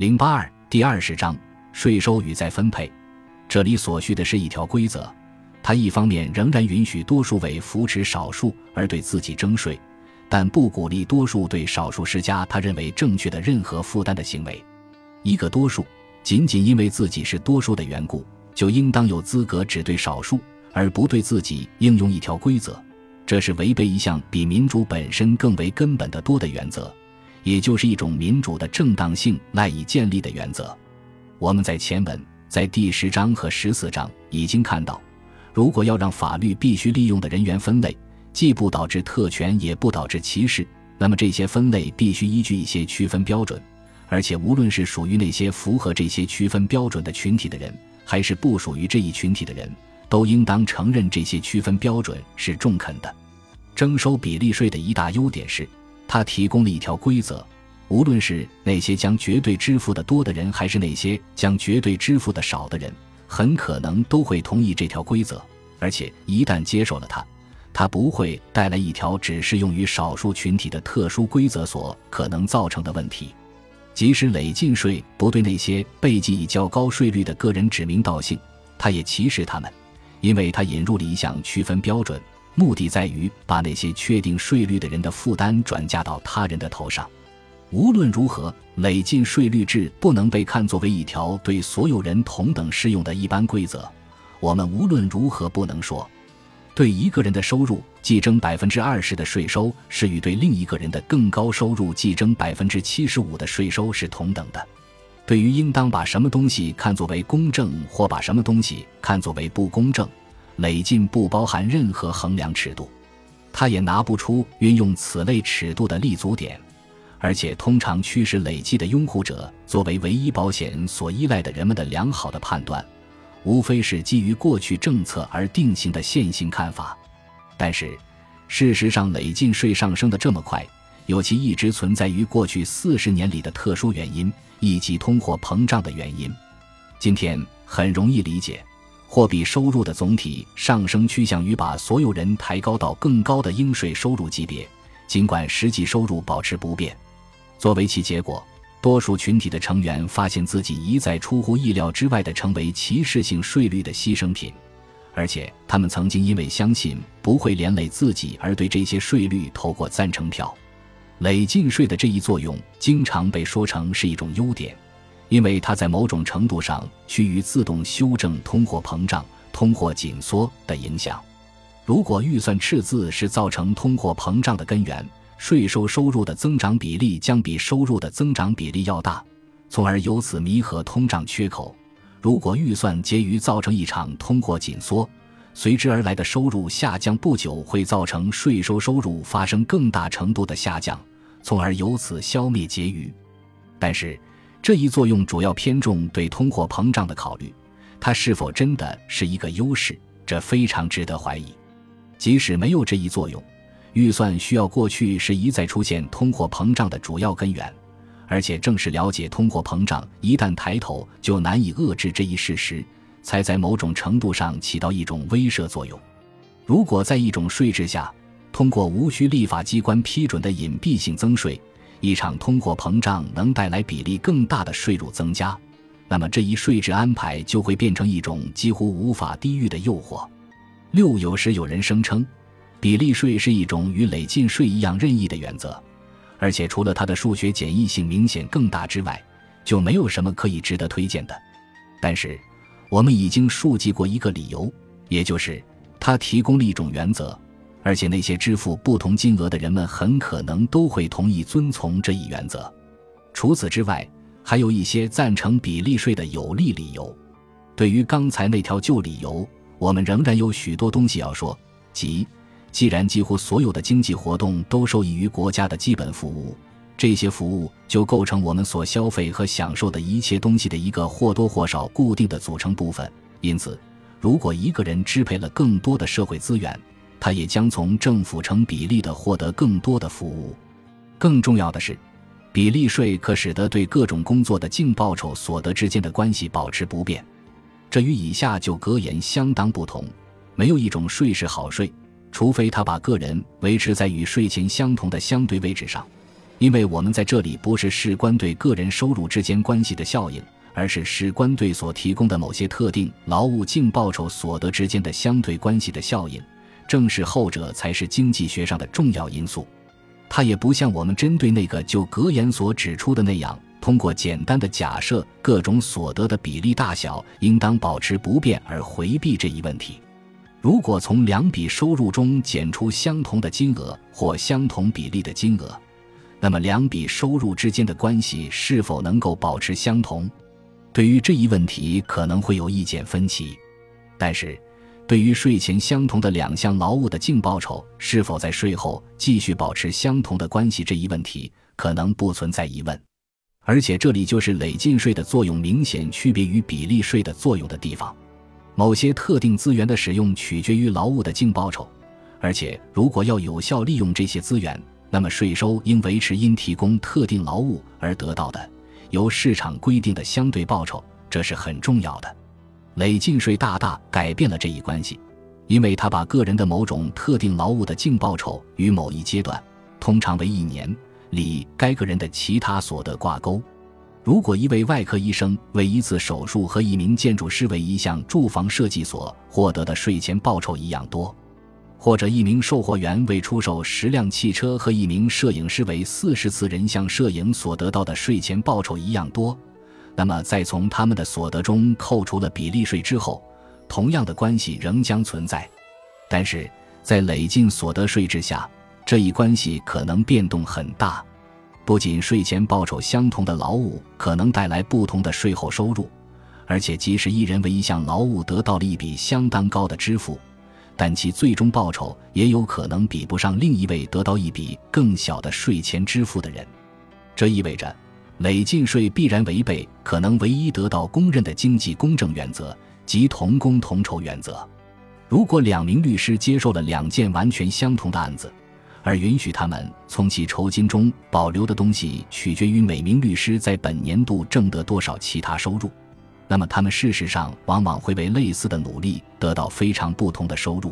零八二第二十章税收与再分配。这里所需的是一条规则，它一方面仍然允许多数为扶持少数而对自己征税，但不鼓励多数对少数施加他认为正确的任何负担的行为。一个多数仅仅因为自己是多数的缘故，就应当有资格只对少数而不对自己应用一条规则，这是违背一项比民主本身更为根本的多的原则。也就是一种民主的正当性赖以建立的原则。我们在前文在第十章和十四章已经看到，如果要让法律必须利用的人员分类，既不导致特权，也不导致歧视，那么这些分类必须依据一些区分标准，而且无论是属于那些符合这些区分标准的群体的人，还是不属于这一群体的人，都应当承认这些区分标准是中肯的。征收比例税的一大优点是。他提供了一条规则，无论是那些将绝对支付的多的人，还是那些将绝对支付的少的人，很可能都会同意这条规则。而且一旦接受了它，它不会带来一条只适用于少数群体的特殊规则所可能造成的问题。即使累进税不对那些被记以较高税率的个人指名道姓，他也歧视他们，因为他引入了一项区分标准。目的在于把那些确定税率的人的负担转嫁到他人的头上。无论如何，累进税率制不能被看作为一条对所有人同等适用的一般规则。我们无论如何不能说，对一个人的收入计征百分之二十的税收是与对另一个人的更高收入计征百分之七十五的税收是同等的。对于应当把什么东西看作为公正或把什么东西看作为不公正。累进不包含任何衡量尺度，他也拿不出运用此类尺度的立足点，而且通常驱使累计的拥护者作为唯一保险所依赖的人们的良好的判断，无非是基于过去政策而定性的线性看法。但是，事实上，累进税上升的这么快，有其一直存在于过去四十年里的特殊原因，以及通货膨胀的原因。今天很容易理解。货币收入的总体上升趋向于把所有人抬高到更高的应税收入级别，尽管实际收入保持不变。作为其结果，多数群体的成员发现自己一再出乎意料之外的成为歧视性税率的牺牲品，而且他们曾经因为相信不会连累自己而对这些税率投过赞成票。累进税的这一作用经常被说成是一种优点。因为它在某种程度上趋于自动修正通货膨胀、通货紧缩的影响。如果预算赤字是造成通货膨胀的根源，税收收入的增长比例将比收入的增长比例要大，从而由此弥合通胀缺口。如果预算结余造成一场通货紧缩，随之而来的收入下降不久会造成税收收入发生更大程度的下降，从而由此消灭结余。但是。这一作用主要偏重对通货膨胀的考虑，它是否真的是一个优势，这非常值得怀疑。即使没有这一作用，预算需要过去是一再出现通货膨胀的主要根源，而且正是了解通货膨胀一旦抬头就难以遏制这一事实，才在某种程度上起到一种威慑作用。如果在一种税制下，通过无需立法机关批准的隐蔽性增税，一场通货膨胀能带来比例更大的税入增加，那么这一税制安排就会变成一种几乎无法抵御的诱惑。六，有时有人声称，比例税是一种与累进税一样任意的原则，而且除了它的数学简易性明显更大之外，就没有什么可以值得推荐的。但是，我们已经述记过一个理由，也就是它提供了一种原则。而且那些支付不同金额的人们很可能都会同意遵从这一原则。除此之外，还有一些赞成比例税的有利理由。对于刚才那条旧理由，我们仍然有许多东西要说。即，既然几乎所有的经济活动都受益于国家的基本服务，这些服务就构成我们所消费和享受的一切东西的一个或多或少固定的组成部分。因此，如果一个人支配了更多的社会资源，他也将从政府成比例的获得更多的服务。更重要的是，比例税可使得对各种工作的净报酬所得之间的关系保持不变。这与以下就格言相当不同：没有一种税是好税，除非他把个人维持在与税前相同的相对位置上，因为我们在这里不是事关对个人收入之间关系的效应，而是事关对所提供的某些特定劳务净报酬所得之间的相对关系的效应。正是后者才是经济学上的重要因素。它也不像我们针对那个就格言所指出的那样，通过简单的假设各种所得的比例大小应当保持不变而回避这一问题。如果从两笔收入中减出相同的金额或相同比例的金额，那么两笔收入之间的关系是否能够保持相同？对于这一问题可能会有意见分歧。但是，对于税前相同的两项劳务的净报酬是否在税后继续保持相同的关系这一问题，可能不存在疑问。而且，这里就是累进税的作用明显区别于比例税的作用的地方。某些特定资源的使用取决于劳务的净报酬，而且如果要有效利用这些资源，那么税收应维持因提供特定劳务而得到的由市场规定的相对报酬，这是很重要的。累进税大大改变了这一关系，因为它把个人的某种特定劳务的净报酬与某一阶段，通常为一年里该个人的其他所得挂钩。如果一位外科医生为一次手术和一名建筑师为一项住房设计所获得的税前报酬一样多，或者一名售货员为出售十辆汽车和一名摄影师为四十次人像摄影所得到的税前报酬一样多，那么在从他们的所得中扣除了比例税之后，同样的关系仍将存在。但是在累进所得税之下，这一关系可能变动很大。不仅税前报酬相同的劳务可能带来不同的税后收入，而且即使一人为一项劳务得到了一笔相当高的支付，但其最终报酬也有可能比不上另一位得到一笔更小的税前支付的人。这意味着，累进税必然违背可能唯一得到公认的经济公正原则即同工同酬原则。如果两名律师接受了两件完全相同的案子，而允许他们从其酬金中保留的东西取决于每名律师在本年度挣得多少其他收入，那么他们事实上往往会为类似的努力得到非常不同的收入。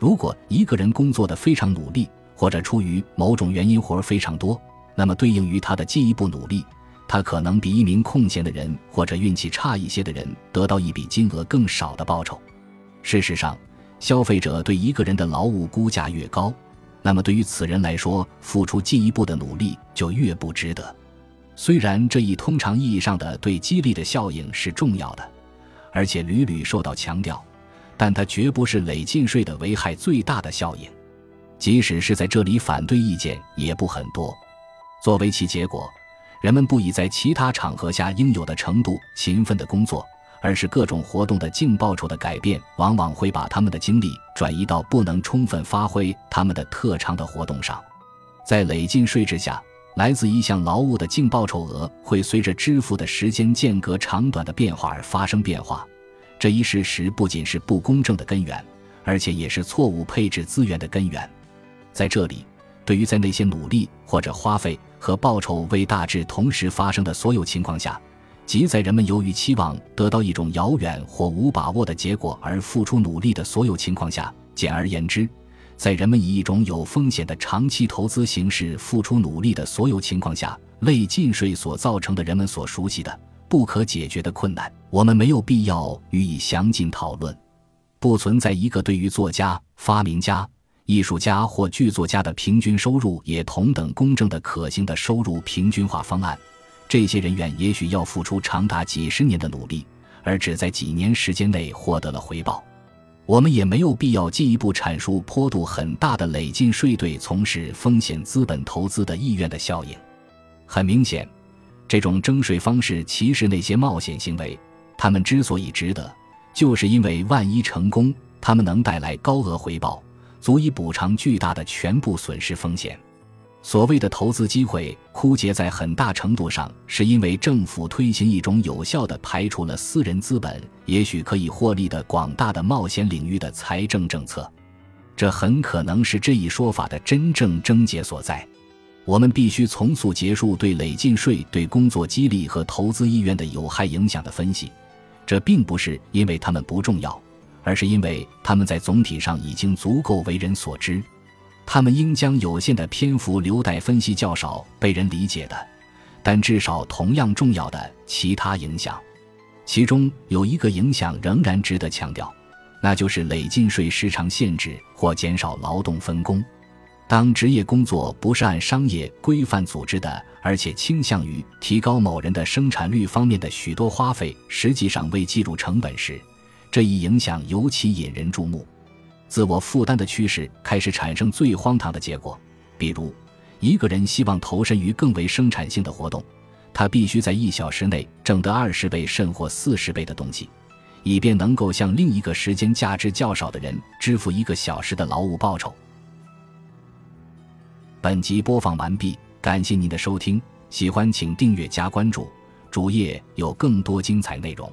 如果一个人工作的非常努力，或者出于某种原因活儿非常多，那么对应于他的进一步努力，他可能比一名空闲的人或者运气差一些的人得到一笔金额更少的报酬。事实上，消费者对一个人的劳务估价越高。那么，对于此人来说，付出进一步的努力就越不值得。虽然这一通常意义上的对激励的效应是重要的，而且屡屡受到强调，但它绝不是累进税的危害最大的效应。即使是在这里，反对意见也不很多。作为其结果，人们不以在其他场合下应有的程度勤奋的工作。而是各种活动的净报酬的改变，往往会把他们的精力转移到不能充分发挥他们的特长的活动上。在累进税制下，来自一项劳务的净报酬额会随着支付的时间间隔长短的变化而发生变化。这一事实不仅是不公正的根源，而且也是错误配置资源的根源。在这里，对于在那些努力或者花费和报酬为大致同时发生的所有情况下。即在人们由于期望得到一种遥远或无把握的结果而付出努力的所有情况下，简而言之，在人们以一种有风险的长期投资形式付出努力的所有情况下，累进税所造成的人们所熟悉的不可解决的困难，我们没有必要予以详尽讨论。不存在一个对于作家、发明家、艺术家或剧作家的平均收入也同等公正的可行的收入平均化方案。这些人员也许要付出长达几十年的努力，而只在几年时间内获得了回报。我们也没有必要进一步阐述坡度很大的累进税对从事风险资本投资的意愿的效应。很明显，这种征税方式歧视那些冒险行为。他们之所以值得，就是因为万一成功，他们能带来高额回报，足以补偿巨大的全部损失风险。所谓的投资机会枯竭，在很大程度上是因为政府推行一种有效的排除了私人资本也许可以获利的广大的冒险领域的财政政策。这很可能是这一说法的真正症结所在。我们必须从速结束对累进税对工作激励和投资意愿的有害影响的分析。这并不是因为他们不重要，而是因为他们在总体上已经足够为人所知。他们应将有限的篇幅留待分析较少被人理解的，但至少同样重要的其他影响。其中有一个影响仍然值得强调，那就是累进税时长限制或减少劳动分工。当职业工作不是按商业规范组织的，而且倾向于提高某人的生产率方面的许多花费，实际上未计入成本时，这一影响尤其引人注目。自我负担的趋势开始产生最荒唐的结果，比如，一个人希望投身于更为生产性的活动。他必须在一小时内挣得二十倍甚或四十倍的东西，以便能够向另一个时间价值较少的人支付一个小时的劳务报酬。本集播放完毕，感谢您的收听，喜欢请订阅加关注，主页有更多精彩内容。